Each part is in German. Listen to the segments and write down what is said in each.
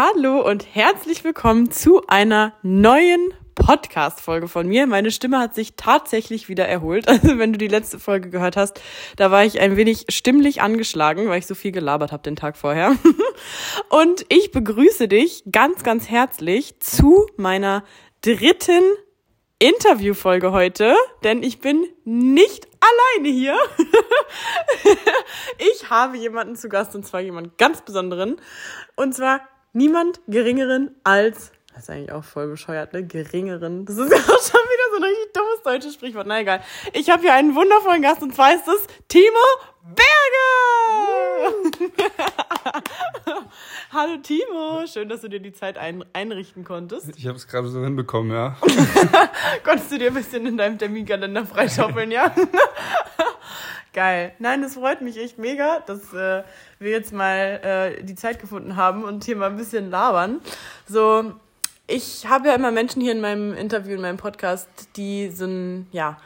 Hallo und herzlich willkommen zu einer neuen Podcast-Folge von mir. Meine Stimme hat sich tatsächlich wieder erholt. Also wenn du die letzte Folge gehört hast, da war ich ein wenig stimmlich angeschlagen, weil ich so viel gelabert habe den Tag vorher. Und ich begrüße dich ganz, ganz herzlich zu meiner dritten Interviewfolge heute, denn ich bin nicht alleine hier. ich habe jemanden zu Gast und zwar jemanden ganz besonderen und zwar niemand geringeren als das ist eigentlich auch voll bescheuert, ne? Geringeren. Das ist ja auch schon wieder so ein richtig dummes deutsches Sprichwort. Na egal. Ich habe hier einen wundervollen Gast und zwar ist es Timo Berge! Hallo Timo, schön, dass du dir die Zeit ein einrichten konntest. Ich habe es gerade so hinbekommen, ja. Konntest du dir ein bisschen in deinem Terminkalender freischaufeln, ja? Geil. Nein, das freut mich echt mega, dass äh, wir jetzt mal äh, die Zeit gefunden haben und hier mal ein bisschen labern. So, ich habe ja immer Menschen hier in meinem Interview, in meinem Podcast, die ein, ja,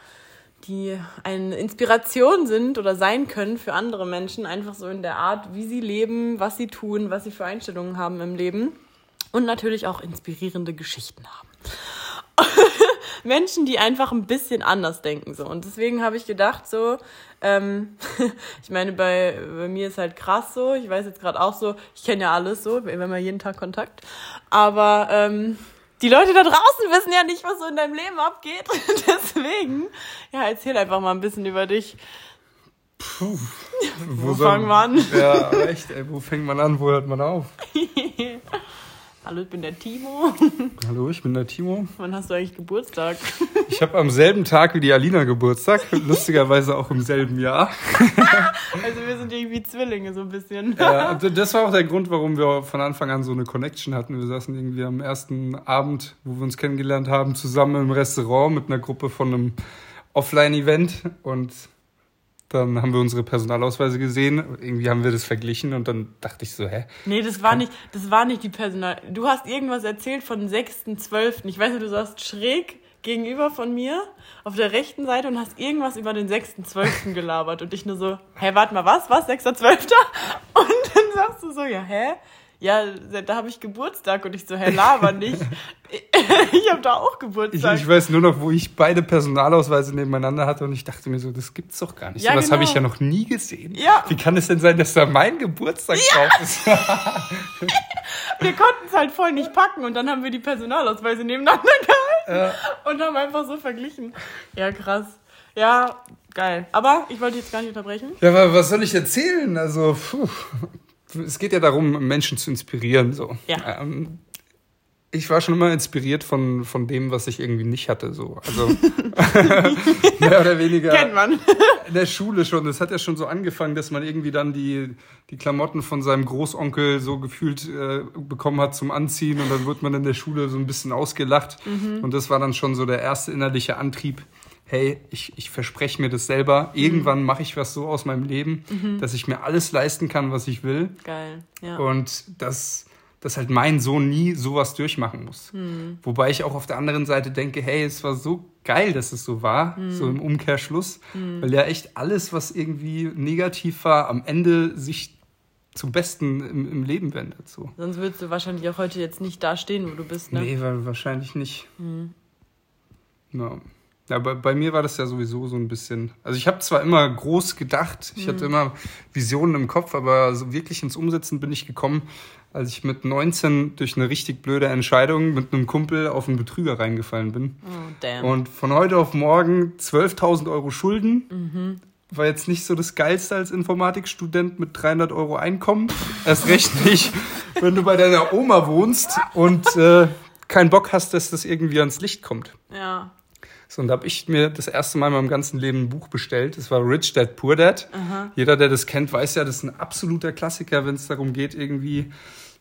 die eine Inspiration sind oder sein können für andere Menschen, einfach so in der Art, wie sie leben, was sie tun, was sie für Einstellungen haben im Leben und natürlich auch inspirierende Geschichten haben. Menschen, die einfach ein bisschen anders denken so. Und deswegen habe ich gedacht so, ähm, ich meine, bei, bei mir ist halt krass so. Ich weiß jetzt gerade auch so, ich kenne ja alles so, wir haben ja jeden Tag Kontakt. Aber ähm, die Leute da draußen wissen ja nicht, was so in deinem Leben abgeht. Deswegen, ja, erzähl einfach mal ein bisschen über dich. Puh. Wo, wo fangen wir an? Ja, echt, ey, wo fängt man an, wo hört man auf? Hallo, ich bin der Timo. Hallo, ich bin der Timo. Wann hast du eigentlich Geburtstag? Ich habe am selben Tag wie die Alina Geburtstag, lustigerweise auch im selben Jahr. Also wir sind irgendwie Zwillinge so ein bisschen. Ja, das war auch der Grund, warum wir von Anfang an so eine Connection hatten. Wir saßen irgendwie am ersten Abend, wo wir uns kennengelernt haben, zusammen im Restaurant mit einer Gruppe von einem Offline-Event und dann haben wir unsere Personalausweise gesehen. Irgendwie haben wir das verglichen und dann dachte ich so, hä? Nee, das war nicht, das war nicht die Personal. Du hast irgendwas erzählt von 6.12. Ich weiß nicht, du saßt schräg gegenüber von mir auf der rechten Seite und hast irgendwas über den 6.12. gelabert und ich nur so, hä, warte mal, was? Was? 6.12.? Und dann sagst du so, ja, hä? Ja, da habe ich Geburtstag und ich so, hä, laber nicht. ich habe da auch Geburtstag. Ich, ich, weiß nur noch, wo ich beide Personalausweise nebeneinander hatte und ich dachte mir so, das gibt's doch gar nicht. Ja, so was genau. habe ich ja noch nie gesehen. Ja. Wie kann es denn sein, dass da mein Geburtstag ja. drauf ist? wir konnten es halt voll nicht packen und dann haben wir die Personalausweise nebeneinander gehalten ja. und haben einfach so verglichen. Ja, krass. Ja, geil. Aber ich wollte jetzt gar nicht unterbrechen. Ja, aber was soll ich erzählen? Also, puh es geht ja darum, Menschen zu inspirieren. So. Ja. Ähm, ich war schon immer inspiriert von, von dem, was ich irgendwie nicht hatte. So. Also mehr oder weniger. Kennt man. in der Schule schon. Das hat ja schon so angefangen, dass man irgendwie dann die, die Klamotten von seinem Großonkel so gefühlt äh, bekommen hat zum Anziehen und dann wird man in der Schule so ein bisschen ausgelacht. Mhm. Und das war dann schon so der erste innerliche Antrieb hey, ich, ich verspreche mir das selber. Irgendwann mhm. mache ich was so aus meinem Leben, mhm. dass ich mir alles leisten kann, was ich will. Geil, ja. Und dass, dass halt mein Sohn nie sowas durchmachen muss. Mhm. Wobei ich auch auf der anderen Seite denke, hey, es war so geil, dass es so war, mhm. so im Umkehrschluss, mhm. weil ja echt alles, was irgendwie negativ war, am Ende sich zum Besten im, im Leben wendet. So. Sonst würdest du wahrscheinlich auch heute jetzt nicht da stehen, wo du bist, ne? Nee, wahrscheinlich nicht. Mhm. Ja. Ja, bei, bei mir war das ja sowieso so ein bisschen. Also ich habe zwar immer groß gedacht, ich mhm. hatte immer Visionen im Kopf, aber so wirklich ins Umsetzen bin ich gekommen, als ich mit 19 durch eine richtig blöde Entscheidung mit einem Kumpel auf einen Betrüger reingefallen bin. Oh, damn. Und von heute auf morgen 12.000 Euro Schulden. Mhm. War jetzt nicht so das Geilste als Informatikstudent mit 300 Euro Einkommen. Erst recht nicht, wenn du bei deiner Oma wohnst und äh, keinen Bock hast, dass das irgendwie ans Licht kommt. Ja. So, und da habe ich mir das erste Mal in meinem ganzen Leben ein Buch bestellt. Das war Rich Dad Poor Dad. Aha. Jeder, der das kennt, weiß ja, das ist ein absoluter Klassiker, wenn es darum geht, irgendwie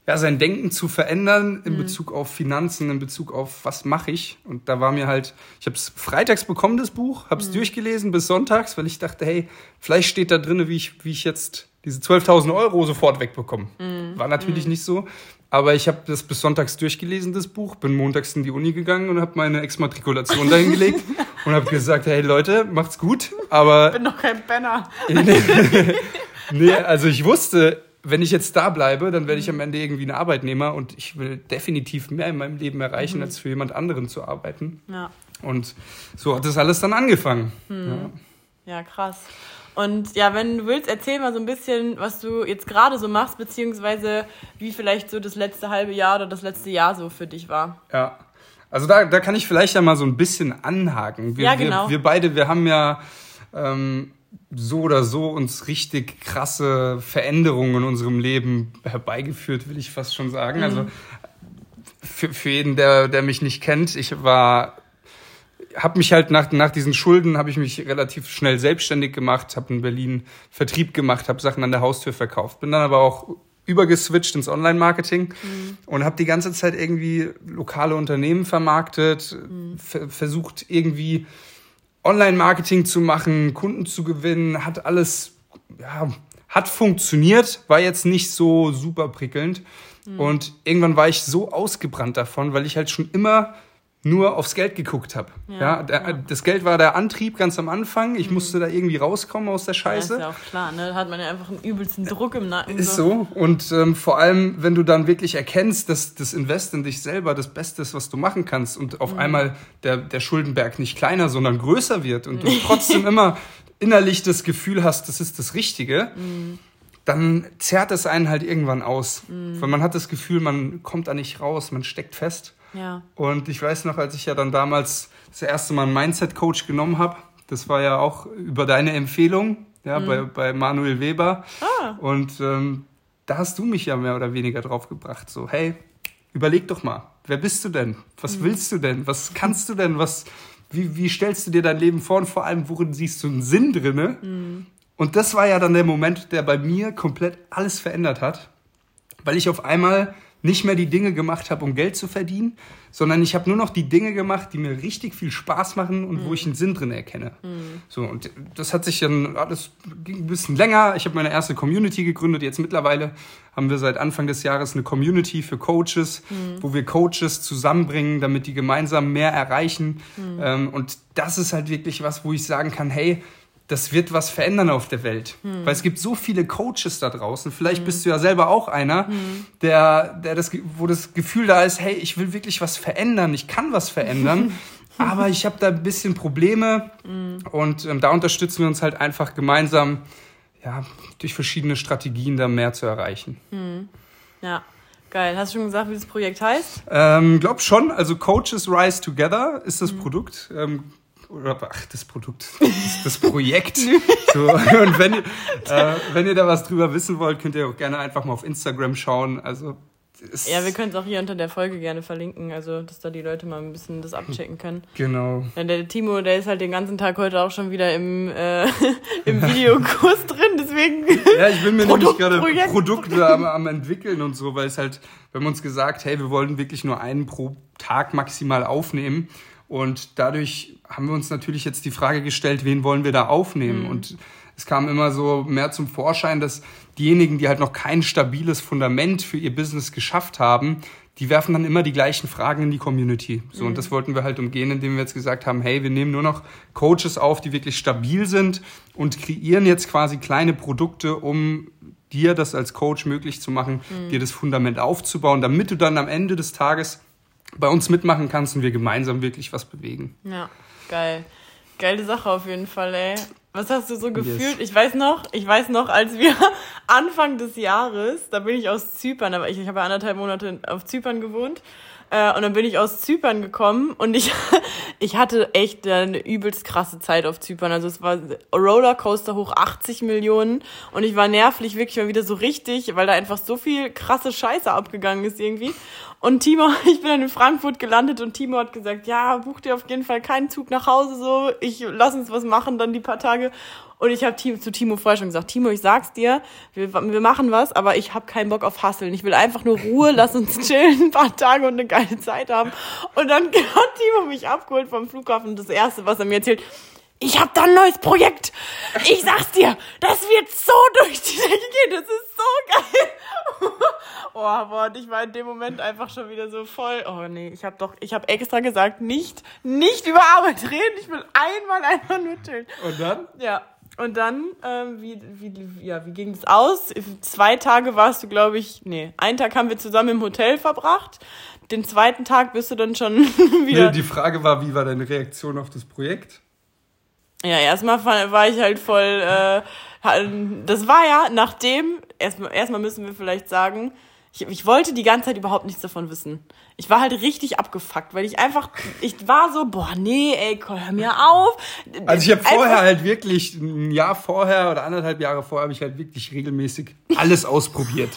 ja, sein Denken zu verändern in mhm. Bezug auf Finanzen, in Bezug auf was mache ich. Und da war mir halt, ich habe es freitags bekommen, das Buch, habe es mhm. durchgelesen bis sonntags, weil ich dachte, hey, vielleicht steht da drin, wie ich, wie ich jetzt diese 12.000 Euro sofort wegbekomme. Mhm. War natürlich mhm. nicht so. Aber ich habe das bis sonntags durchgelesen, das Buch, bin montags in die Uni gegangen und habe meine Exmatrikulation dahingelegt und habe gesagt, hey Leute, macht's gut, aber... Ich bin doch kein Penner. nee, also ich wusste, wenn ich jetzt da bleibe, dann werde ich am Ende irgendwie ein Arbeitnehmer und ich will definitiv mehr in meinem Leben erreichen, mhm. als für jemand anderen zu arbeiten. Ja. Und so hat das alles dann angefangen. Mhm. Ja. ja, krass. Und ja, wenn du willst, erzähl mal so ein bisschen, was du jetzt gerade so machst, beziehungsweise wie vielleicht so das letzte halbe Jahr oder das letzte Jahr so für dich war. Ja, also da, da kann ich vielleicht ja mal so ein bisschen anhaken. Wir, ja, genau. wir, wir beide, wir haben ja ähm, so oder so uns richtig krasse Veränderungen in unserem Leben herbeigeführt, will ich fast schon sagen. Mhm. Also für, für jeden, der, der mich nicht kennt, ich war habe mich halt nach, nach diesen Schulden habe ich mich relativ schnell selbstständig gemacht, habe in Berlin Vertrieb gemacht, habe Sachen an der Haustür verkauft, bin dann aber auch übergeswitcht ins Online-Marketing mhm. und habe die ganze Zeit irgendwie lokale Unternehmen vermarktet, mhm. versucht irgendwie Online-Marketing zu machen, Kunden zu gewinnen, hat alles, ja, hat funktioniert, war jetzt nicht so super prickelnd. Mhm. Und irgendwann war ich so ausgebrannt davon, weil ich halt schon immer nur aufs Geld geguckt habe. Ja, ja, ja, das Geld war der Antrieb ganz am Anfang. Ich mhm. musste da irgendwie rauskommen aus der Scheiße. Ja, ist ja auch klar, ne? Da hat man ja einfach einen übelsten Druck im Nacken. Ist so. Und ähm, vor allem, wenn du dann wirklich erkennst, dass das Invest in dich selber das Beste ist, was du machen kannst und auf mhm. einmal der, der Schuldenberg nicht kleiner, sondern größer wird und du trotzdem immer innerlich das Gefühl hast, das ist das Richtige. Mhm dann zerrt es einen halt irgendwann aus. Mhm. Weil man hat das Gefühl, man kommt da nicht raus, man steckt fest. Ja. Und ich weiß noch, als ich ja dann damals das erste Mal einen Mindset-Coach genommen habe, das war ja auch über deine Empfehlung, ja, mhm. bei, bei Manuel Weber. Ah. Und ähm, da hast du mich ja mehr oder weniger drauf gebracht. So, hey, überleg doch mal, wer bist du denn? Was mhm. willst du denn? Was kannst du denn? Was, wie, wie stellst du dir dein Leben vor und vor allem, worin siehst du einen Sinn drinne? Mhm. Und das war ja dann der Moment, der bei mir komplett alles verändert hat, weil ich auf einmal nicht mehr die Dinge gemacht habe, um Geld zu verdienen, sondern ich habe nur noch die Dinge gemacht, die mir richtig viel Spaß machen und mhm. wo ich einen Sinn drin erkenne. Mhm. So und das hat sich dann alles ging ein bisschen länger. Ich habe meine erste Community gegründet. Jetzt mittlerweile haben wir seit Anfang des Jahres eine Community für Coaches, mhm. wo wir Coaches zusammenbringen, damit die gemeinsam mehr erreichen. Mhm. Ähm, und das ist halt wirklich was, wo ich sagen kann, hey, das wird was verändern auf der Welt. Hm. Weil es gibt so viele Coaches da draußen. Vielleicht hm. bist du ja selber auch einer, hm. der, der das, wo das Gefühl da ist, hey, ich will wirklich was verändern, ich kann was verändern, aber ich habe da ein bisschen Probleme. Hm. Und ähm, da unterstützen wir uns halt einfach gemeinsam, ja, durch verschiedene Strategien da mehr zu erreichen. Hm. Ja. Geil. Hast du schon gesagt, wie das Projekt heißt? Ähm, glaub schon. Also Coaches Rise Together ist das hm. Produkt. Ähm, oder ach, das Produkt, das, das Projekt. so, und wenn ihr, äh, wenn ihr da was drüber wissen wollt, könnt ihr auch gerne einfach mal auf Instagram schauen. Also ja, wir können es auch hier unter der Folge gerne verlinken, also dass da die Leute mal ein bisschen das abchecken können. Genau. Ja, der Timo, der ist halt den ganzen Tag heute auch schon wieder im, äh, im Videokurs drin, deswegen. Ja, ich bin mir nämlich gerade Produkte am, am entwickeln und so, weil es halt, wir haben uns gesagt, hey, wir wollen wirklich nur einen pro Tag maximal aufnehmen. Und dadurch haben wir uns natürlich jetzt die Frage gestellt, wen wollen wir da aufnehmen? Mhm. Und es kam immer so mehr zum Vorschein, dass diejenigen, die halt noch kein stabiles Fundament für ihr Business geschafft haben, die werfen dann immer die gleichen Fragen in die Community. So, mhm. und das wollten wir halt umgehen, indem wir jetzt gesagt haben, hey, wir nehmen nur noch Coaches auf, die wirklich stabil sind und kreieren jetzt quasi kleine Produkte, um dir das als Coach möglich zu machen, mhm. dir das Fundament aufzubauen, damit du dann am Ende des Tages bei uns mitmachen kannst und wir gemeinsam wirklich was bewegen. Ja, geil. Geile Sache auf jeden Fall, ey. Was hast du so gefühlt? Yes. Ich weiß noch, ich weiß noch, als wir Anfang des Jahres, da bin ich aus Zypern, aber ich, ich habe ja anderthalb Monate auf Zypern gewohnt äh, und dann bin ich aus Zypern gekommen und ich, ich hatte echt eine übelst krasse Zeit auf Zypern. Also es war Rollercoaster hoch 80 Millionen und ich war nervlich wirklich mal wieder so richtig, weil da einfach so viel krasse Scheiße abgegangen ist irgendwie. Und Timo, ich bin dann in Frankfurt gelandet und Timo hat gesagt, ja, buch dir auf jeden Fall keinen Zug nach Hause so, ich lass uns was machen dann die paar Tage. Und ich habe zu Timo vorher schon gesagt, Timo, ich sag's dir, wir, wir machen was, aber ich habe keinen Bock auf Hasseln. Ich will einfach nur Ruhe, lass uns chillen, ein paar Tage und eine geile Zeit haben. Und dann hat Timo mich abgeholt vom Flughafen. Und das Erste, was er mir erzählt, ich habe da ein neues Projekt. Ich sag's dir, das wird so durch die Decke gehen. Das ist so geil. oh, boah, ich war in dem Moment einfach schon wieder so voll. Oh nee, ich habe doch, ich habe extra gesagt, nicht, nicht über Arbeit reden. Ich will einmal einfach nur chillen. Und dann? Ja, Und dann, ähm, wie, wie, ja, wie ging es aus? Zwei Tage warst du, glaube ich, nee, einen Tag haben wir zusammen im Hotel verbracht. Den zweiten Tag bist du dann schon wieder. Nee, die Frage war, wie war deine Reaktion auf das Projekt? Ja, erstmal war ich halt voll. Äh, das war ja nachdem, erstmal erstmal müssen wir vielleicht sagen, ich, ich wollte die ganze Zeit überhaupt nichts davon wissen. Ich war halt richtig abgefuckt, weil ich einfach, ich war so, boah, nee, ey, hör mir auf. Also ich habe vorher halt wirklich, ein Jahr vorher oder anderthalb Jahre vorher habe ich halt wirklich regelmäßig alles ausprobiert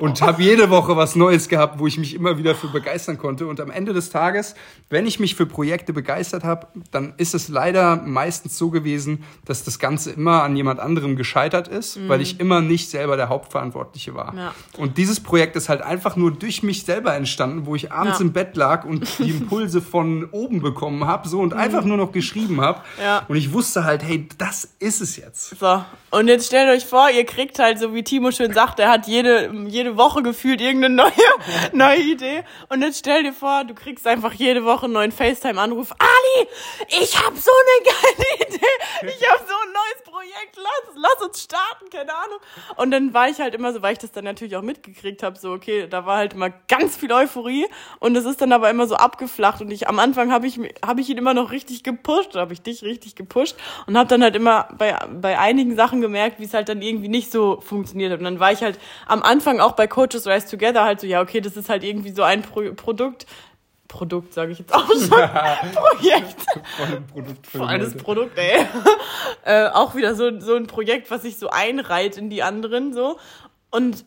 und habe jede Woche was Neues gehabt, wo ich mich immer wieder für begeistern konnte. Und am Ende des Tages, wenn ich mich für Projekte begeistert habe, dann ist es leider meistens so gewesen, dass das Ganze immer an jemand anderem gescheitert ist, mhm. weil ich immer nicht selber der Hauptverantwortliche war. Ja. Und dieses Projekt ist halt einfach nur durch mich selber entstanden, wo ich abends ja. im Bett lag und die Impulse von oben bekommen habe, so und mhm. einfach nur noch geschrieben habe. Ja. Und ich wusste halt, hey, das ist es jetzt. So. Und jetzt stellt euch vor, ihr kriegt halt, so wie Timo schön sagt, er hat jede, jede Woche gefühlt irgendeine neue, neue Idee. Und jetzt stell dir vor, du kriegst einfach jede Woche einen neuen FaceTime-Anruf. Ali, ich hab so eine geile Idee. Ich hab so ein neues Projekt. Lass, lass uns starten, keine Ahnung. Und dann war ich halt immer so, weil ich das dann natürlich auch mitgekriegt habe, so, okay, da war halt immer ganz viel Euphorie. Und es ist dann aber immer so abgeflacht. Und ich, am Anfang habe ich, hab ich ihn immer noch richtig gepusht, habe ich dich richtig gepusht. Und habe dann halt immer bei, bei einigen Sachen gemerkt, wie es halt dann irgendwie nicht so funktioniert hat. Und dann war ich halt am Anfang auch bei Coaches Rise Together halt so, ja, okay, das ist halt irgendwie so ein Pro Produkt. Produkt, sage ich jetzt auch schon. Projekt. Voll Produkt. Volles Produkt, ey. äh, auch wieder so, so ein Projekt, was sich so einreiht in die anderen, so. Und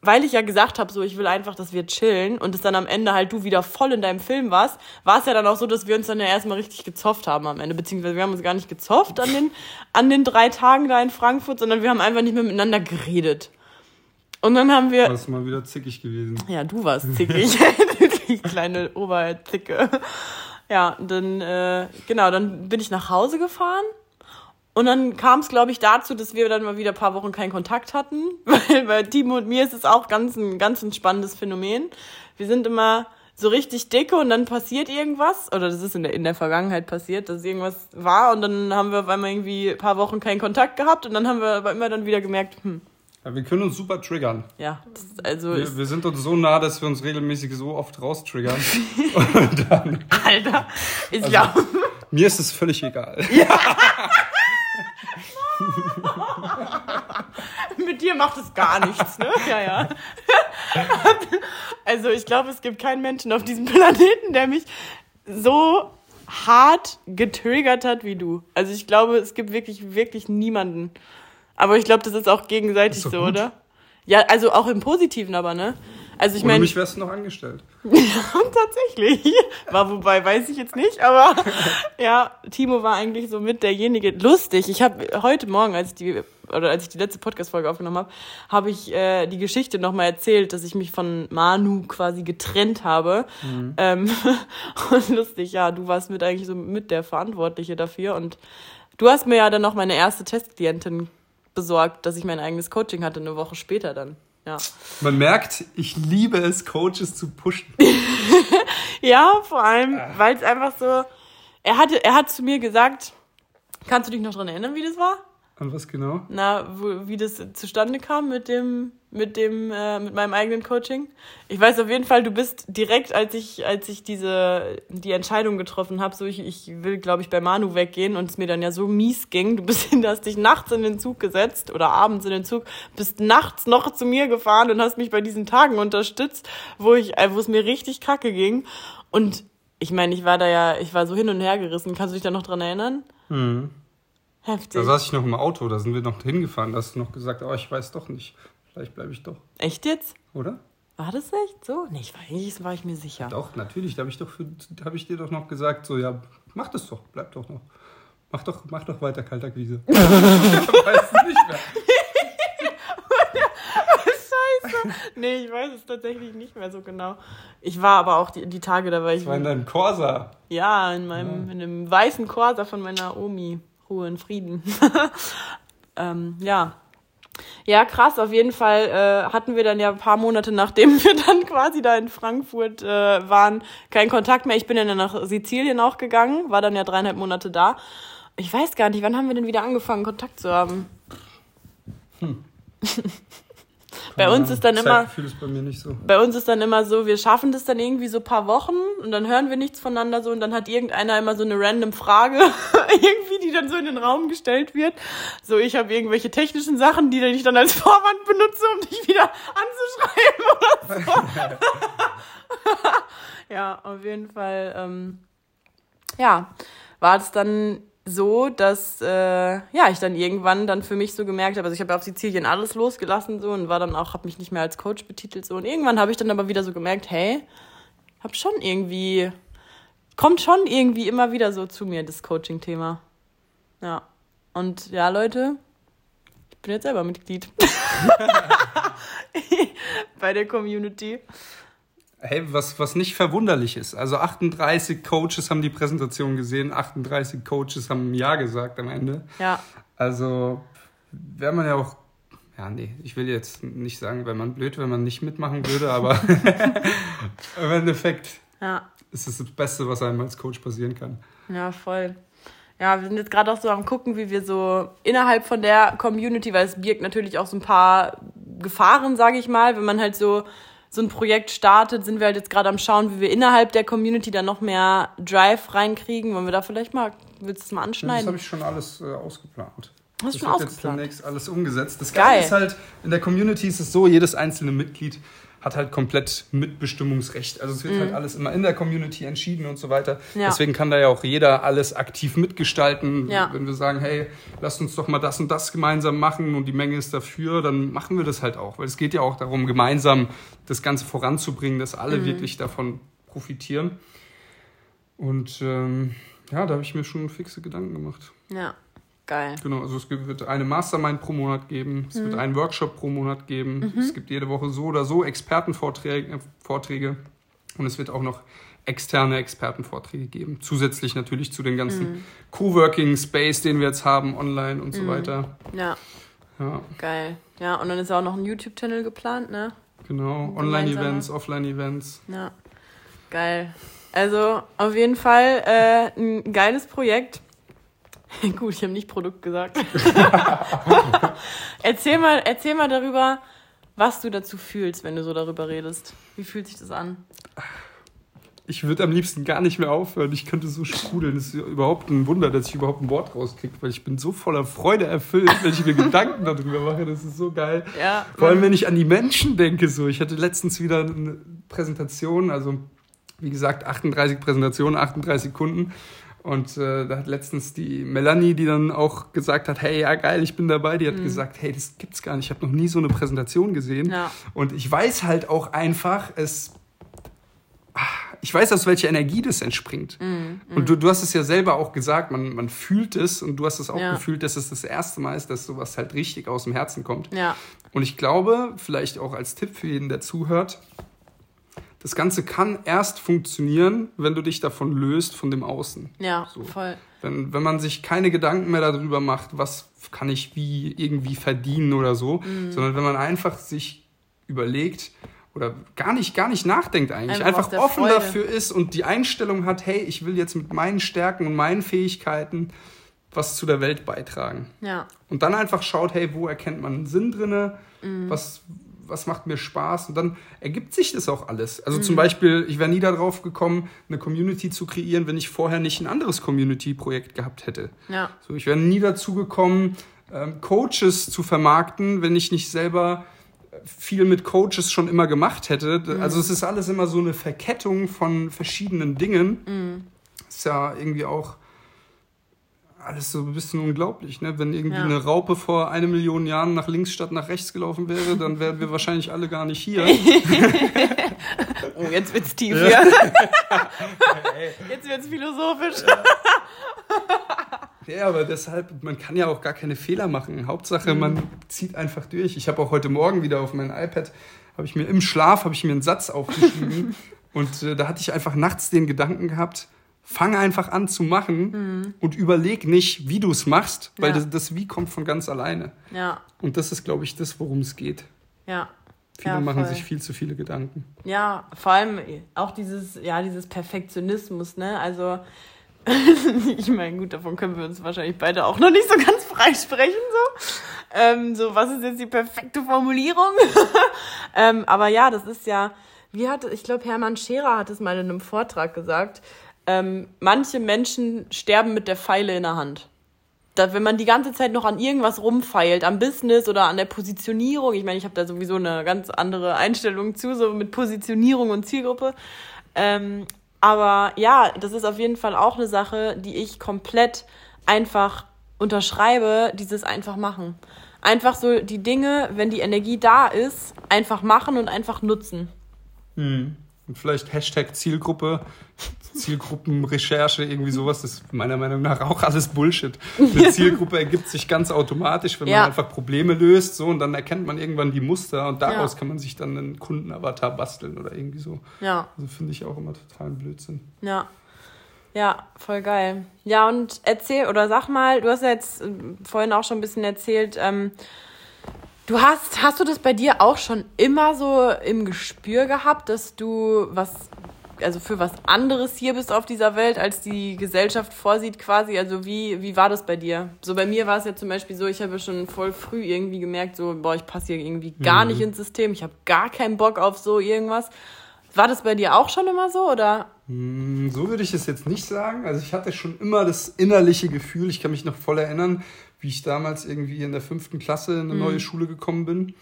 weil ich ja gesagt habe, so ich will einfach, dass wir chillen und es dann am Ende halt du wieder voll in deinem Film warst, war es ja dann auch so, dass wir uns dann ja erstmal richtig gezofft haben am Ende, beziehungsweise wir haben uns gar nicht gezofft an den, an den drei Tagen da in Frankfurt, sondern wir haben einfach nicht mehr miteinander geredet. Und dann haben wir. Warst mal wieder zickig gewesen. Ja, du warst zickig. Die kleine Oberzicke. Ja, dann, äh, genau, dann bin ich nach Hause gefahren und dann kam es, glaube ich, dazu, dass wir dann mal wieder ein paar Wochen keinen Kontakt hatten. Weil bei Timo und mir ist es auch ganz ein, ganz ein spannendes Phänomen. Wir sind immer so richtig dicke und dann passiert irgendwas. Oder das ist in der, in der Vergangenheit passiert, dass irgendwas war. Und dann haben wir auf einmal irgendwie ein paar Wochen keinen Kontakt gehabt. Und dann haben wir aber immer dann wieder gemerkt, hm, ja, wir können uns super triggern. Ja, also. Wir, wir, sind uns so nah, dass wir uns regelmäßig so oft raustriggern. und dann, Alter, ist also, ja. Mir ist es völlig egal. Ja. Mit dir macht es gar nichts, ne? Ja, ja. Also ich glaube, es gibt keinen Menschen auf diesem Planeten, der mich so hart getriggert hat wie du. Also ich glaube, es gibt wirklich, wirklich niemanden. Aber ich glaube, das ist auch gegenseitig ist so, gut. oder? Ja, also auch im Positiven aber, ne? Also ich meine. mich wärst du noch angestellt. ja, tatsächlich. War wobei, weiß ich jetzt nicht, aber ja, Timo war eigentlich so mit derjenige. Lustig. Ich habe heute Morgen, als ich die oder als ich die letzte Podcast-Folge aufgenommen habe, habe ich äh, die Geschichte nochmal erzählt, dass ich mich von Manu quasi getrennt habe. Mhm. Ähm, und lustig, ja, du warst mit eigentlich so mit der Verantwortliche dafür. Und du hast mir ja dann noch meine erste Testklientin besorgt, dass ich mein eigenes Coaching hatte, eine Woche später dann. Ja. Man merkt, ich liebe es, Coaches zu pushen. ja, vor allem, ah. weil es einfach so. Er hatte, er hat zu mir gesagt, kannst du dich noch daran erinnern, wie das war? An was genau? Na, wo, wie das zustande kam mit dem, mit dem, äh, mit meinem eigenen Coaching. Ich weiß auf jeden Fall, du bist direkt, als ich, als ich diese, die Entscheidung getroffen habe, so ich, ich will, glaube ich, bei Manu weggehen und es mir dann ja so mies ging. Du bist, hast dich nachts in den Zug gesetzt oder abends in den Zug, bist nachts noch zu mir gefahren und hast mich bei diesen Tagen unterstützt, wo ich, äh, wo es mir richtig kacke ging. Und ich meine, ich war da ja, ich war so hin und her gerissen. Kannst du dich da noch dran erinnern? Mhm. Heftig. Da saß ich noch im Auto, da sind wir noch hingefahren. Da hast du noch gesagt, oh, ich weiß doch nicht. Vielleicht bleibe ich doch. Echt jetzt? Oder? War das echt so? Nee, ich war, eigentlich war ich mir sicher. Doch, natürlich. Da habe ich, doch ich dir doch noch gesagt, so, ja, mach das doch, bleib doch noch. Mach doch, mach doch weiter, kalter ich weiß es nicht mehr. Scheiße. Nee, ich weiß es tatsächlich nicht mehr so genau. Ich war aber auch die, die Tage, da war ich. Ich war in deinem Corsa. Ja, in meinem, ja. in einem weißen Corsa von meiner Omi. Ruhe und Frieden. ähm, ja. Ja, krass, auf jeden Fall äh, hatten wir dann ja ein paar Monate, nachdem wir dann quasi da in Frankfurt äh, waren, keinen Kontakt mehr. Ich bin dann nach Sizilien auch gegangen, war dann ja dreieinhalb Monate da. Ich weiß gar nicht, wann haben wir denn wieder angefangen, Kontakt zu haben? Hm. bei uns ist dann immer. Ist bei, mir nicht so. bei uns ist dann immer so, wir schaffen das dann irgendwie so ein paar Wochen und dann hören wir nichts voneinander so und dann hat irgendeiner immer so eine random Frage, irgendwie, die dann so in den Raum gestellt wird. So, ich habe irgendwelche technischen Sachen, die ich dann als Vorwand benutze, um dich wieder anzuschreiben oder so. ja, auf jeden Fall. Ähm, ja, war es dann so, dass äh, ja ich dann irgendwann dann für mich so gemerkt habe, also ich habe auf Sizilien alles losgelassen so und war dann auch, habe mich nicht mehr als Coach betitelt so und irgendwann habe ich dann aber wieder so gemerkt, hey, hab schon irgendwie kommt schon irgendwie immer wieder so zu mir das Coaching-Thema. Ja und ja Leute, ich bin jetzt selber Mitglied bei der Community. Hey, was, was nicht verwunderlich ist. Also 38 Coaches haben die Präsentation gesehen, 38 Coaches haben Ja gesagt am Ende. Ja. Also wäre man ja auch, ja, nee, ich will jetzt nicht sagen, wäre man blöd, wenn man nicht mitmachen würde, aber im Endeffekt ja. ist es das Beste, was einem als Coach passieren kann. Ja, voll. Ja, wir sind jetzt gerade auch so am gucken, wie wir so innerhalb von der Community, weil es birgt natürlich auch so ein paar Gefahren, sage ich mal, wenn man halt so so ein Projekt startet, sind wir halt jetzt gerade am Schauen, wie wir innerhalb der Community dann noch mehr Drive reinkriegen. Wollen wir da vielleicht mal, willst du es mal anschneiden? Das habe ich schon alles äh, ausgeplant. Hast das schon wird jetzt demnächst alles umgesetzt. Das Geile ist halt, in der Community ist es so, jedes einzelne Mitglied hat halt komplett Mitbestimmungsrecht. Also es wird mhm. halt alles immer in der Community entschieden und so weiter. Ja. Deswegen kann da ja auch jeder alles aktiv mitgestalten. Ja. Wenn wir sagen, hey, lasst uns doch mal das und das gemeinsam machen und die Menge ist dafür, dann machen wir das halt auch. Weil es geht ja auch darum, gemeinsam das Ganze voranzubringen, dass alle mhm. wirklich davon profitieren. Und ähm, ja, da habe ich mir schon fixe Gedanken gemacht. Ja. Geil. Genau, also es wird eine Mastermind pro Monat geben, es mhm. wird einen Workshop pro Monat geben, mhm. es gibt jede Woche so oder so Expertenvorträge äh, Vorträge, und es wird auch noch externe Expertenvorträge geben. Zusätzlich natürlich zu den ganzen mhm. Coworking Space, den wir jetzt haben, online und so mhm. weiter. Ja. ja. Geil. Ja, und dann ist auch noch ein YouTube-Channel geplant, ne? Genau, Online-Events, Offline-Events. Ja. Geil. Also auf jeden Fall äh, ein geiles Projekt. Gut, ich habe nicht Produkt gesagt. erzähl, mal, erzähl mal darüber, was du dazu fühlst, wenn du so darüber redest. Wie fühlt sich das an? Ich würde am liebsten gar nicht mehr aufhören. Ich könnte so sprudeln. Es ist überhaupt ein Wunder, dass ich überhaupt ein Wort rauskriege, weil ich bin so voller Freude erfüllt, wenn ich mir Gedanken darüber mache. Das ist so geil. Ja, Vor allem, wenn ich an die Menschen denke. So, ich hatte letztens wieder eine Präsentation, also wie gesagt, 38 Präsentationen, 38 Kunden. Und äh, da hat letztens die Melanie, die dann auch gesagt hat, hey, ja geil, ich bin dabei, die hat mhm. gesagt, hey, das gibt's gar nicht, ich habe noch nie so eine Präsentation gesehen. Ja. Und ich weiß halt auch einfach, es ich weiß, aus welcher Energie das entspringt. Mm, Und du, du hast es ja selber auch gesagt, man, man fühlt es und du hast es auch ja. gefühlt, dass es das erste Mal ist, dass sowas halt richtig aus dem Herzen kommt. Ja. Und ich glaube, vielleicht auch als Tipp für jeden, der zuhört, das Ganze kann erst funktionieren, wenn du dich davon löst von dem Außen. Ja, so. voll. Wenn, wenn man sich keine Gedanken mehr darüber macht, was kann ich wie irgendwie verdienen oder so, mhm. sondern wenn man einfach sich überlegt oder gar nicht, gar nicht nachdenkt eigentlich, einfach, einfach offen Freude. dafür ist und die Einstellung hat, hey, ich will jetzt mit meinen Stärken und meinen Fähigkeiten was zu der Welt beitragen. Ja. Und dann einfach schaut, hey, wo erkennt man einen Sinn drinne? Mhm. Was, was macht mir Spaß und dann ergibt sich das auch alles. Also mhm. zum Beispiel, ich wäre nie darauf gekommen, eine Community zu kreieren, wenn ich vorher nicht ein anderes Community-Projekt gehabt hätte. Ja. So, ich wäre nie dazu gekommen, ähm, Coaches zu vermarkten, wenn ich nicht selber viel mit Coaches schon immer gemacht hätte. Mhm. Also es ist alles immer so eine Verkettung von verschiedenen Dingen. Mhm. Ist ja irgendwie auch alles so ein bisschen unglaublich, ne? Wenn irgendwie ja. eine Raupe vor eine Million Jahren nach links statt nach rechts gelaufen wäre, dann wären wir wahrscheinlich alle gar nicht hier. oh, jetzt wird's tief ja. jetzt wird's philosophisch. Ja, aber deshalb, man kann ja auch gar keine Fehler machen. Hauptsache, mhm. man zieht einfach durch. Ich habe auch heute Morgen wieder auf mein iPad, habe ich mir im Schlaf, habe ich mir einen Satz aufgeschrieben und äh, da hatte ich einfach nachts den Gedanken gehabt, fang einfach an zu machen mhm. und überleg nicht, wie du es machst, weil ja. das, das Wie kommt von ganz alleine. Ja. Und das ist, glaube ich, das, worum es geht. Ja. Viele ja, machen sich viel zu viele Gedanken. Ja, vor allem auch dieses, ja, dieses Perfektionismus, ne? Also ich meine, gut, davon können wir uns wahrscheinlich beide auch noch nicht so ganz frei sprechen, so. Ähm, so, was ist jetzt die perfekte Formulierung? ähm, aber ja, das ist ja, wie hatte, ich glaube, Hermann Scherer hat es mal in einem Vortrag gesagt, ähm, manche Menschen sterben mit der Pfeile in der Hand. Da, wenn man die ganze Zeit noch an irgendwas rumfeilt, am Business oder an der Positionierung, ich meine, ich habe da sowieso eine ganz andere Einstellung zu, so mit Positionierung und Zielgruppe. Ähm, aber ja, das ist auf jeden Fall auch eine Sache, die ich komplett einfach unterschreibe, dieses einfach machen. Einfach so die Dinge, wenn die Energie da ist, einfach machen und einfach nutzen. Hm. Und vielleicht Hashtag Zielgruppe, Zielgruppenrecherche, irgendwie sowas, das ist meiner Meinung nach auch alles Bullshit. Eine Zielgruppe ergibt sich ganz automatisch, wenn ja. man einfach Probleme löst, so, und dann erkennt man irgendwann die Muster und daraus ja. kann man sich dann einen Kundenavatar basteln oder irgendwie so. Ja. Also finde ich auch immer totalen Blödsinn. Ja. Ja, voll geil. Ja, und erzähl oder sag mal, du hast ja jetzt äh, vorhin auch schon ein bisschen erzählt, ähm, du hast, hast du das bei dir auch schon immer so im Gespür gehabt, dass du was, also für was anderes hier bist auf dieser Welt, als die Gesellschaft vorsieht quasi? Also wie, wie war das bei dir? So bei mir war es ja zum Beispiel so, ich habe schon voll früh irgendwie gemerkt, so, boah, ich passe hier irgendwie gar mhm. nicht ins System, ich habe gar keinen Bock auf so irgendwas. War das bei dir auch schon immer so oder? Hm, so würde ich es jetzt nicht sagen. Also ich hatte schon immer das innerliche Gefühl, ich kann mich noch voll erinnern, wie ich damals irgendwie in der fünften Klasse in eine mhm. neue Schule gekommen bin.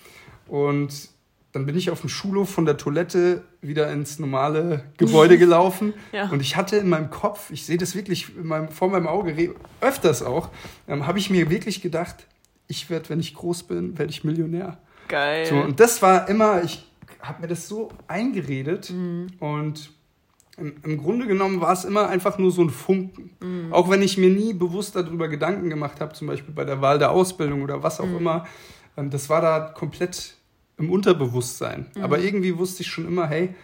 Und dann bin ich auf dem Schulhof von der Toilette wieder ins normale Gebäude gelaufen. ja. Und ich hatte in meinem Kopf, ich sehe das wirklich meinem, vor meinem Auge, öfters auch, ähm, habe ich mir wirklich gedacht, ich werde, wenn ich groß bin, werde ich Millionär. Geil. So, und das war immer, ich habe mir das so eingeredet mhm. und im, im, Grunde genommen war es immer einfach nur so ein Funken. Mhm. Auch wenn ich mir nie bewusst darüber Gedanken gemacht habe, zum Beispiel bei der Wahl der Ausbildung oder was auch mhm. immer, ähm, das war da komplett im Unterbewusstsein. Mhm. Aber irgendwie wusste ich schon immer, hey,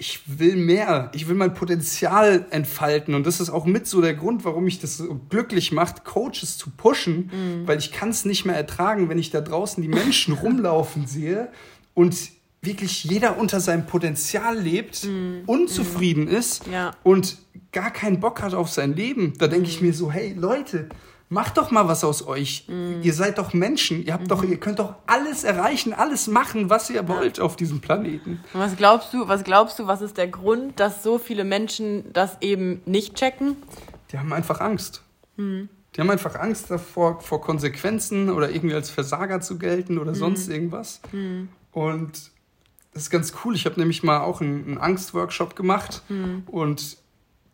ich will mehr, ich will mein Potenzial entfalten und das ist auch mit so der Grund, warum mich das so glücklich macht, Coaches zu pushen, mhm. weil ich kann es nicht mehr ertragen, wenn ich da draußen die Menschen rumlaufen sehe und wirklich jeder unter seinem Potenzial lebt, mm. unzufrieden mm. ist ja. und gar keinen Bock hat auf sein Leben. Da denke mm. ich mir so, hey Leute, macht doch mal was aus euch. Mm. Ihr seid doch Menschen, ihr habt -hmm. doch, ihr könnt doch alles erreichen, alles machen, was ihr wollt auf diesem Planeten. Und was glaubst du, was glaubst du, was ist der Grund, dass so viele Menschen das eben nicht checken? Die haben einfach Angst. Mm. Die haben einfach Angst davor, vor Konsequenzen oder irgendwie als Versager zu gelten oder sonst mm. irgendwas. Und das ist ganz cool. Ich habe nämlich mal auch einen, einen Angstworkshop gemacht mhm. und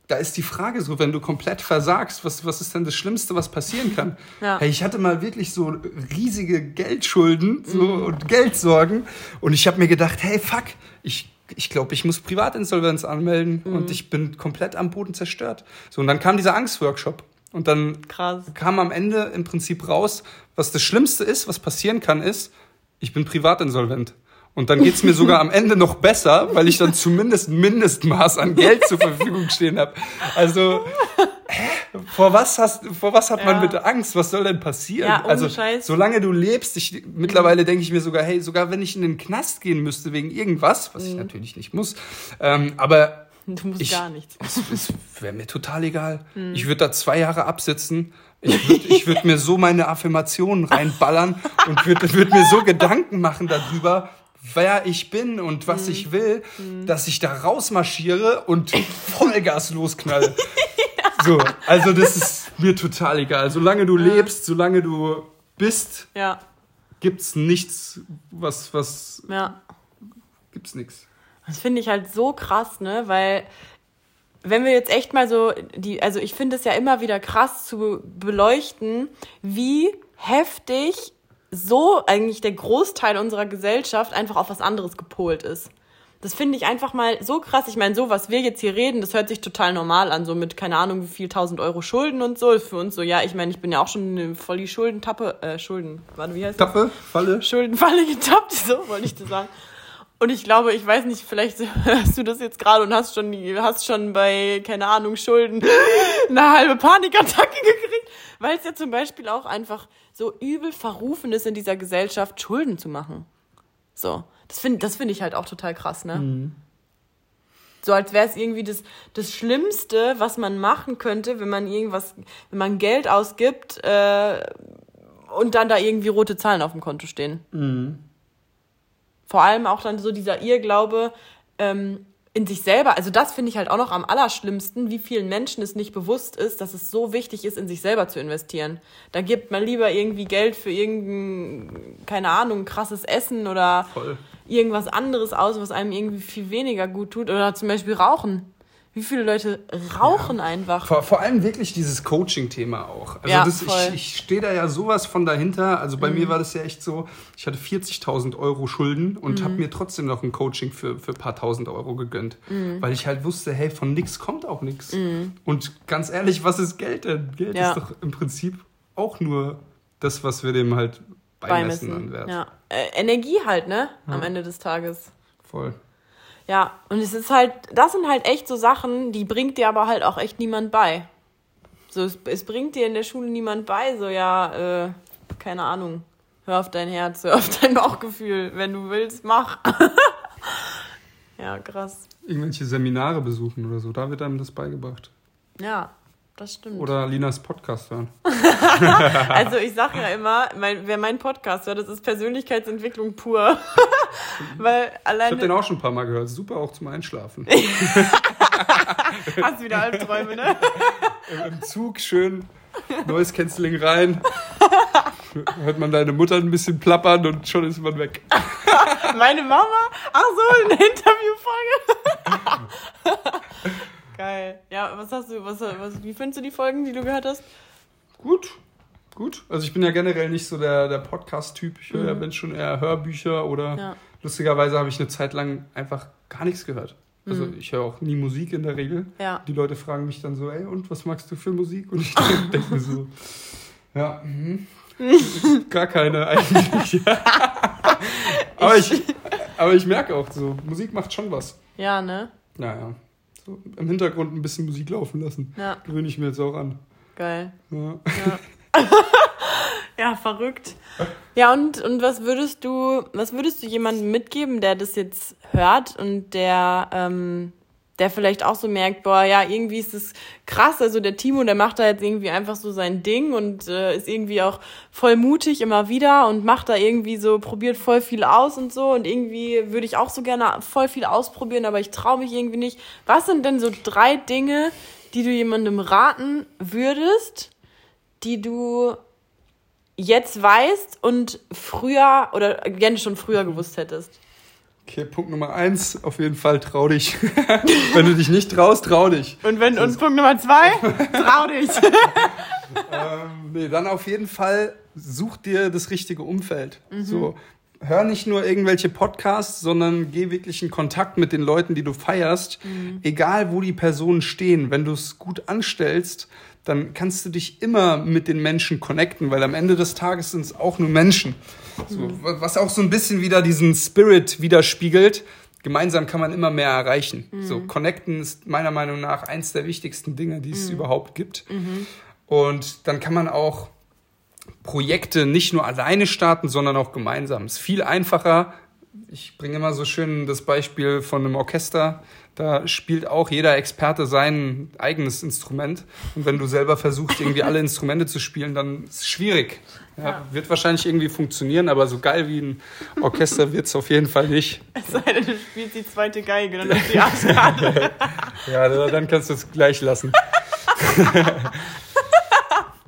da ist die Frage so, wenn du komplett versagst, was, was ist denn das Schlimmste, was passieren kann? Ja. Hey, ich hatte mal wirklich so riesige Geldschulden so, mhm. und Geldsorgen und ich habe mir gedacht, hey, fuck, ich ich glaube, ich muss Privatinsolvenz anmelden mhm. und ich bin komplett am Boden zerstört. So, und dann kam dieser Angstworkshop. Und dann Krass. kam am Ende im Prinzip raus, was das Schlimmste ist, was passieren kann, ist, ich bin privatinsolvent. Und dann geht's mir sogar am Ende noch besser, weil ich dann zumindest ein Mindestmaß an Geld zur Verfügung stehen habe. Also, hä? Vor was, hast, vor was hat ja. man bitte Angst? Was soll denn passieren? Ja, also, Scheiß. solange du lebst, ich, mittlerweile denke ich mir sogar, hey, sogar wenn ich in den Knast gehen müsste wegen irgendwas, was mhm. ich natürlich nicht muss, ähm, aber Du musst ich, gar nichts. Es, es wäre mir total egal. Mhm. Ich würde da zwei Jahre absitzen. Ich würde ich würd mir so meine Affirmationen reinballern und würde würd mir so Gedanken machen darüber, wer ich bin und was mhm. ich will, mhm. dass ich da rausmarschiere und Vollgas losknalle. ja. So, also das ist mir total egal. Solange du ja. lebst, solange du bist, ja. gibt's nichts, was, was, ja. gibt's nichts. Das finde ich halt so krass, ne, weil wenn wir jetzt echt mal so die, also ich finde es ja immer wieder krass zu beleuchten, wie heftig so eigentlich der Großteil unserer Gesellschaft einfach auf was anderes gepolt ist. Das finde ich einfach mal so krass. Ich meine, so, was wir jetzt hier reden, das hört sich total normal an, so mit, keine Ahnung, wie viel tausend Euro Schulden und so. Für uns so, ja, ich meine, ich bin ja auch schon eine voll die Schuldentappe, äh, Schulden, warte, wie heißt Tappe, das? Falle. Schuldenfalle getappt, so wollte ich das sagen. Und ich glaube, ich weiß nicht, vielleicht hörst du das jetzt gerade und hast schon, hast schon bei, keine Ahnung, Schulden eine halbe Panikattacke gekriegt, weil es ja zum Beispiel auch einfach so übel verrufen ist in dieser Gesellschaft, Schulden zu machen. So. Das finde das find ich halt auch total krass, ne? Mhm. So als wäre es irgendwie das, das Schlimmste, was man machen könnte, wenn man irgendwas, wenn man Geld ausgibt äh, und dann da irgendwie rote Zahlen auf dem Konto stehen. Mhm. Vor allem auch dann so dieser Irrglaube, ähm, in sich selber, also das finde ich halt auch noch am allerschlimmsten, wie vielen Menschen es nicht bewusst ist, dass es so wichtig ist, in sich selber zu investieren. Da gibt man lieber irgendwie Geld für irgendein, keine Ahnung, krasses Essen oder Voll. irgendwas anderes aus, was einem irgendwie viel weniger gut tut. Oder zum Beispiel Rauchen. Wie viele Leute rauchen ja. einfach? Vor, vor allem wirklich dieses Coaching-Thema auch. Also ja, das, ich, ich stehe da ja sowas von dahinter. Also bei mhm. mir war das ja echt so, ich hatte 40.000 Euro Schulden und mhm. habe mir trotzdem noch ein Coaching für, für ein paar tausend Euro gegönnt. Mhm. Weil ich halt wusste, hey, von nichts kommt auch nichts. Mhm. Und ganz ehrlich, was ist Geld denn? Geld ja. ist doch im Prinzip auch nur das, was wir dem halt beimessen, beimessen. an Wert. Ja. Äh, Energie halt, ne? Am Ende des Tages. Voll. Ja, und es ist halt, das sind halt echt so Sachen, die bringt dir aber halt auch echt niemand bei. So, es, es bringt dir in der Schule niemand bei, so ja, äh, keine Ahnung, hör auf dein Herz, hör auf dein Bauchgefühl, wenn du willst, mach. ja, krass. Irgendwelche Seminare besuchen oder so, da wird einem das beigebracht. Ja, das stimmt. Oder Linas Podcast hören. also ich sage ja immer, mein, wer meinen Podcast hört, das ist Persönlichkeitsentwicklung pur. Weil alleine. Ich habe den auch schon ein paar Mal gehört. Super auch zum Einschlafen. Hast wieder Albträume, ne? Im Zug schön neues Canceling rein. Hört man deine Mutter ein bisschen plappern und schon ist man weg. Meine Mama? Ach so, eine Interviewfolge. Geil. Ja, was hast du, was, was, wie findest du die Folgen, die du gehört hast? Gut. Gut. Also ich bin ja generell nicht so der, der Podcast-Typ. Ich höre mhm. ja, wenn schon eher Hörbücher oder ja. Lustigerweise habe ich eine Zeit lang einfach gar nichts gehört. Also mhm. ich höre auch nie Musik in der Regel. Ja. Die Leute fragen mich dann so, ey, und was magst du für Musik? Und ich denke mir so, ja, mh. gar keine eigentlich. aber, ich, aber ich merke auch so, Musik macht schon was. Ja, ne? Naja so im Hintergrund ein bisschen Musik laufen lassen. Ja. Gewöhne ich mir jetzt auch an. Geil. Ja. Ja, ja verrückt. Ja, und, und was würdest du, was würdest du jemandem mitgeben, der das jetzt hört und der ähm, der vielleicht auch so merkt, boah, ja, irgendwie ist es krass. Also der Timo, der macht da jetzt irgendwie einfach so sein Ding und äh, ist irgendwie auch voll mutig immer wieder und macht da irgendwie so, probiert voll viel aus und so. Und irgendwie würde ich auch so gerne voll viel ausprobieren, aber ich traue mich irgendwie nicht. Was sind denn so drei Dinge, die du jemandem raten würdest, die du jetzt weißt und früher oder gerne schon früher gewusst hättest? Okay, Punkt Nummer eins, auf jeden Fall trau dich. wenn du dich nicht traust, trau dich. Und wenn und Punkt Nummer zwei, trau dich. ähm, nee, dann auf jeden Fall such dir das richtige Umfeld. Mhm. So, hör nicht nur irgendwelche Podcasts, sondern geh wirklich in Kontakt mit den Leuten, die du feierst. Mhm. Egal, wo die Personen stehen. Wenn du es gut anstellst, dann kannst du dich immer mit den Menschen connecten, weil am Ende des Tages sind es auch nur Menschen. So, mhm. was auch so ein bisschen wieder diesen Spirit widerspiegelt. Gemeinsam kann man immer mehr erreichen. Mhm. So, connecten ist meiner Meinung nach eins der wichtigsten Dinge, die es mhm. überhaupt gibt. Mhm. Und dann kann man auch Projekte nicht nur alleine starten, sondern auch gemeinsam. Ist viel einfacher. Ich bringe immer so schön das Beispiel von einem Orchester. Da spielt auch jeder Experte sein eigenes Instrument. Und wenn du selber versuchst, irgendwie alle Instrumente zu spielen, dann ist es schwierig. Ja, ja. Wird wahrscheinlich irgendwie funktionieren, aber so geil wie ein Orchester wird es auf jeden Fall nicht. Es sei denn, du spielst die zweite Geige, dann ist die Arschkarte. ja, dann kannst du es gleich lassen.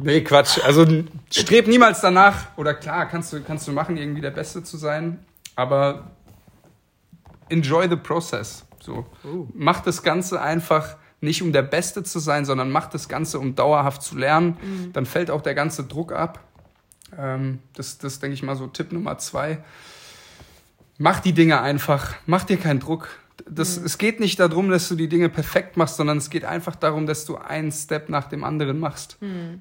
Nee, Quatsch. Also streb niemals danach, oder klar, kannst du, kannst du machen, irgendwie der Beste zu sein, aber enjoy the process. So. Oh. Mach das Ganze einfach nicht um der Beste zu sein, sondern mach das Ganze, um dauerhaft zu lernen. Mhm. Dann fällt auch der ganze Druck ab. Ähm, das, das denke ich mal so Tipp Nummer zwei. Mach die Dinge einfach, mach dir keinen Druck. Das, mhm. Es geht nicht darum, dass du die Dinge perfekt machst, sondern es geht einfach darum, dass du einen Step nach dem anderen machst. Mhm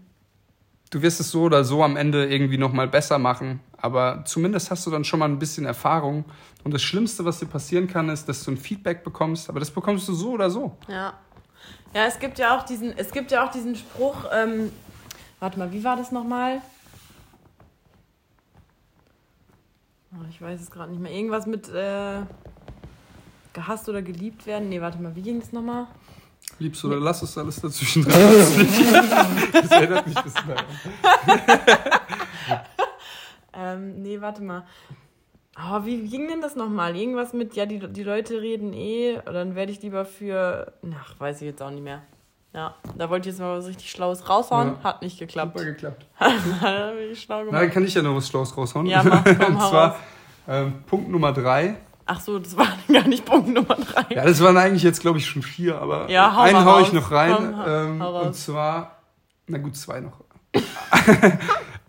du wirst es so oder so am Ende irgendwie nochmal besser machen. Aber zumindest hast du dann schon mal ein bisschen Erfahrung. Und das Schlimmste, was dir passieren kann, ist, dass du ein Feedback bekommst. Aber das bekommst du so oder so. Ja. Ja, es gibt ja auch diesen, es gibt ja auch diesen Spruch, ähm, warte mal, wie war das nochmal? Oh, ich weiß es gerade nicht mehr. Irgendwas mit, äh, Gehasst oder geliebt werden? Nee, warte mal, wie ging es nochmal? Liebst oder lass es alles dazwischen das erinnert mich ein bisschen daran. Ähm, nee, warte mal. Oh, wie, ging denn das nochmal? Irgendwas mit, ja, die, die Leute reden eh, dann werde ich lieber für. Ach, weiß ich jetzt auch nicht mehr. Ja, da wollte ich jetzt mal was richtig Schlaues raushauen. Ja. Hat nicht geklappt. Super geklappt. Na, dann kann ich ja noch was Schlaues raushauen. Ja, mach, komm, Und zwar ähm, Punkt Nummer drei. Ach so, das war gar nicht Punkt Nummer drei. Ja, das waren eigentlich jetzt, glaube ich, schon vier, aber Ja, hau einen mal hau ich noch rein. Komm, ähm, hau und zwar, na gut, zwei noch.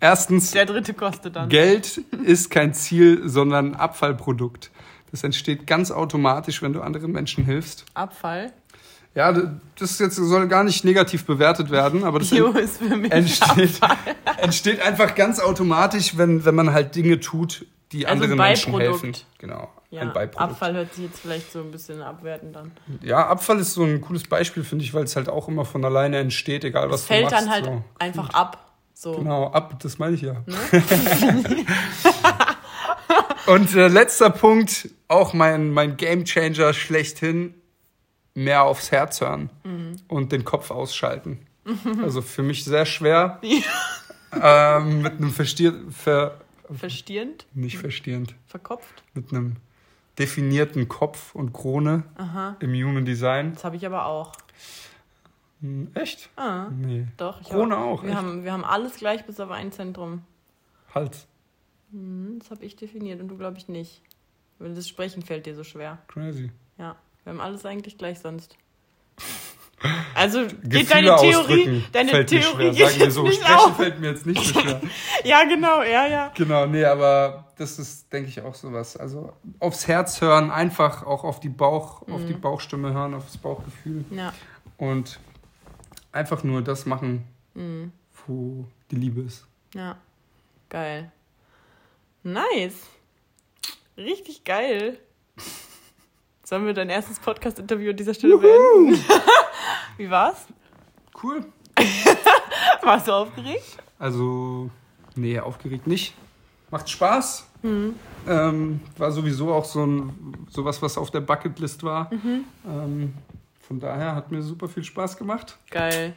Erstens, Der dritte kostet dann. Geld ist kein Ziel, sondern ein Abfallprodukt. Das entsteht ganz automatisch, wenn du anderen Menschen hilfst. Abfall. Ja, das jetzt soll gar nicht negativ bewertet werden, aber das Bio ist für mich entsteht, Abfall. entsteht einfach ganz automatisch, wenn, wenn man halt Dinge tut, die Also anderen ein Menschen helfen. Genau, Ja, ein Beiprodukt. Abfall hört sich jetzt vielleicht so ein bisschen abwertend an. Ja, Abfall ist so ein cooles Beispiel, finde ich, weil es halt auch immer von alleine entsteht, egal was Es du fällt machst. dann halt so. einfach ab. So. Genau, ab, das meine ich ja. Und äh, letzter Punkt, auch mein, mein Game Changer schlechthin, mehr aufs Herz hören Mhm. und den Kopf ausschalten. Also für mich sehr schwer. ähm, mit einem verstier ver Verstierend, nicht verstehend, verkopft. mit einem definierten Kopf und Krone Aha. im Human Design. Das habe ich aber auch. Hm, echt? Ah, Nee. doch. Ich Krone hab, auch, Wir echt? haben, wir haben alles gleich bis auf ein Zentrum. Hals. Hm, das habe ich definiert und du glaube ich nicht. Weil das Sprechen fällt dir so schwer. Crazy. Ja, wir haben alles eigentlich gleich sonst. Also geht Gefühle deine Theorie, deine fällt mir Theorie schwer. Sagen wir jetzt so, nicht sprechen auf. fällt mir jetzt nicht so schwer. Ja, genau, ja, ja. Genau, nee, aber das ist, denke ich, auch sowas. Also aufs Herz hören, einfach auch auf die Bauch, auf Mhm. die Bauchstimme hören, aufs Bauchgefühl Ja, und einfach nur das machen, mhm. wo die Liebe ist. ja. Geil. Nice. Richtig geil. Sollen wir dein erstes Podcast-Interview an dieser Stelle beenden? Wie war's? Cool. Warst du aufgeregt? Also, nee, aufgeregt nicht. Macht Spaß. Mhm. Ähm, war sowieso auch so ein sowas, was auf der Bucketlist war. Mhm. Ähm, von daher hat mir super viel Spaß gemacht. Geil.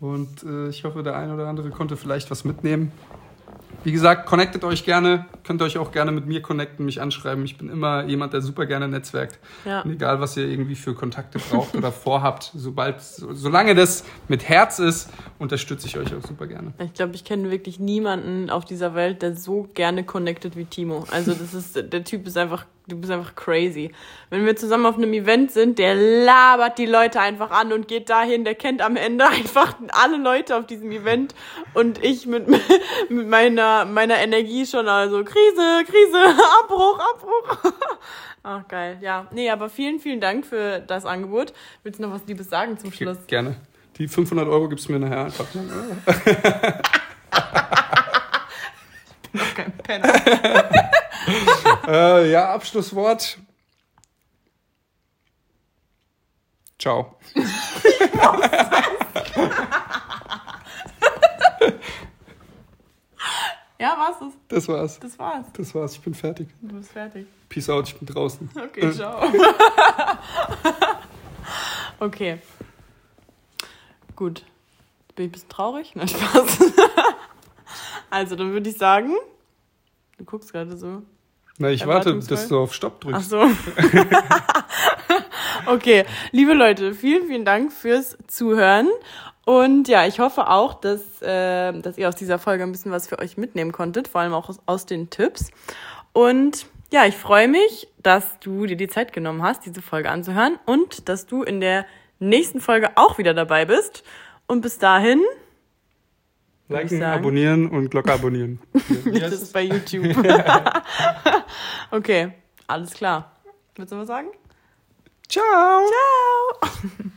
Und äh, ich hoffe, der eine oder andere konnte vielleicht was mitnehmen. Wie gesagt, connectet euch gerne. Könnt euch auch gerne mit mir connecten, mich anschreiben. Ich bin immer jemand, der super gerne netzwerkt. Ja. Und egal, was ihr irgendwie für Kontakte braucht oder vorhabt, sobald, so, solange das mit Herz ist, unterstütze ich euch auch super gerne. Ich glaube, ich kenne wirklich niemanden auf dieser Welt, der so gerne connected wie Timo. Also das ist, der Typ ist einfach, du bist einfach crazy. Wenn wir zusammen auf einem Event sind, der labert die Leute einfach an und geht dahin, der kennt am Ende einfach alle Leute auf diesem Event und ich mit, mit meiner, meiner Energie schon also Krise, Krise, Abbruch, Abbruch. Ach, geil. Ja, nee, aber vielen, vielen Dank für das Angebot. Willst du noch was Liebes sagen zum Schluss? Gerne. Die 500 Euro gibst du mir nachher einfach. Noch kein Penner. äh, ja, Abschlusswort. Ciao. Ja, war's das? Das war's. Das war's. Das war's. Ich bin fertig. Du bist fertig. Peace out. Ich bin draußen. Okay, ciao. okay. Gut. Bin ich ein bisschen traurig? Nein, Spaß. Also, dann würde ich sagen, du guckst gerade so. Na, ich warte, dass du auf Stopp Ach drückst. so. okay, liebe Leute, vielen, vielen Dank fürs Zuhören. Und ja, ich hoffe auch, dass, äh, dass ihr aus dieser Folge ein bisschen was für euch mitnehmen konntet, vor allem auch aus, aus den Tipps. Und ja, ich freue mich, dass du dir die Zeit genommen hast, diese Folge anzuhören und dass du in der nächsten Folge auch wieder dabei bist. Und bis dahin, Liken, abonnieren und Glocke abonnieren. Das ist bei YouTube. okay, alles klar. Willst du was sagen? Ciao. Ciao.